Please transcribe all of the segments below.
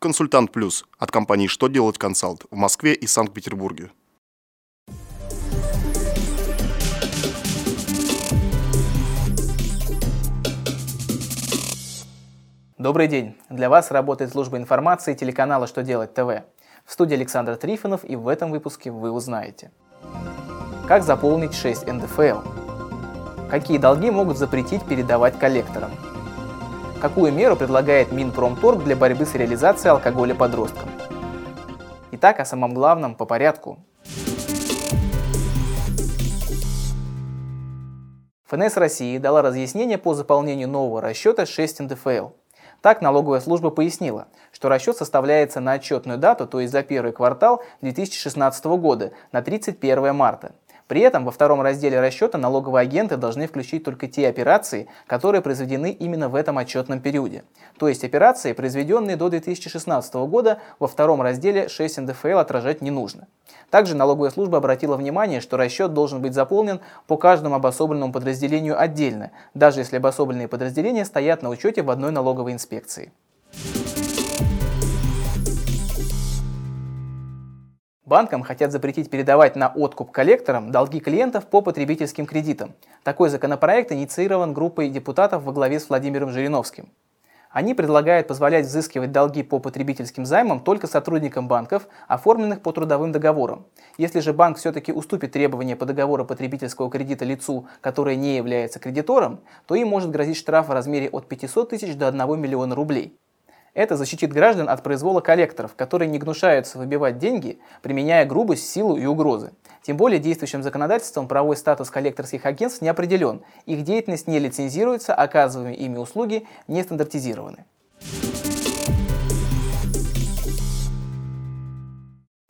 Консультант Плюс от компании «Что делать консалт» в Москве и Санкт-Петербурге. Добрый день! Для вас работает служба информации телеканала «Что делать ТВ». В студии Александр Трифонов и в этом выпуске вы узнаете Как заполнить 6 НДФЛ? Какие долги могут запретить передавать коллекторам? Какую меру предлагает Минпромторг для борьбы с реализацией алкоголя подросткам? Итак, о самом главном по порядку. ФНС России дала разъяснение по заполнению нового расчета 6 НДФЛ – так налоговая служба пояснила, что расчет составляется на отчетную дату, то есть за первый квартал 2016 года, на 31 марта. При этом во втором разделе расчета налоговые агенты должны включить только те операции, которые произведены именно в этом отчетном периоде. То есть операции, произведенные до 2016 года, во втором разделе 6 НДФЛ отражать не нужно. Также налоговая служба обратила внимание, что расчет должен быть заполнен по каждому обособленному подразделению отдельно, даже если обособленные подразделения стоят на учете в одной налоговой инспекции. Банкам хотят запретить передавать на откуп коллекторам долги клиентов по потребительским кредитам. Такой законопроект инициирован группой депутатов во главе с Владимиром Жириновским. Они предлагают позволять взыскивать долги по потребительским займам только сотрудникам банков, оформленных по трудовым договорам. Если же банк все-таки уступит требования по договору потребительского кредита лицу, которое не является кредитором, то им может грозить штраф в размере от 500 тысяч до 1 миллиона рублей. Это защитит граждан от произвола коллекторов, которые не гнушаются выбивать деньги, применяя грубость, силу и угрозы. Тем более действующим законодательством правовой статус коллекторских агентств не определен, их деятельность не лицензируется, оказываемые ими услуги не стандартизированы.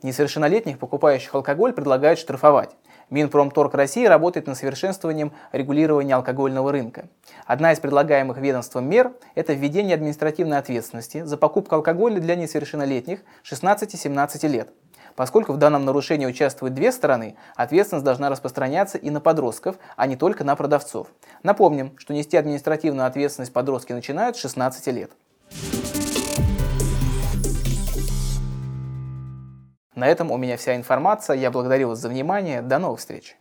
Несовершеннолетних, покупающих алкоголь, предлагают штрафовать. Минпромторг России работает над совершенствованием регулирования алкогольного рынка. Одна из предлагаемых ведомством мер – это введение административной ответственности за покупку алкоголя для несовершеннолетних 16-17 лет. Поскольку в данном нарушении участвуют две стороны, ответственность должна распространяться и на подростков, а не только на продавцов. Напомним, что нести административную ответственность подростки начинают с 16 лет. На этом у меня вся информация. Я благодарю вас за внимание. До новых встреч!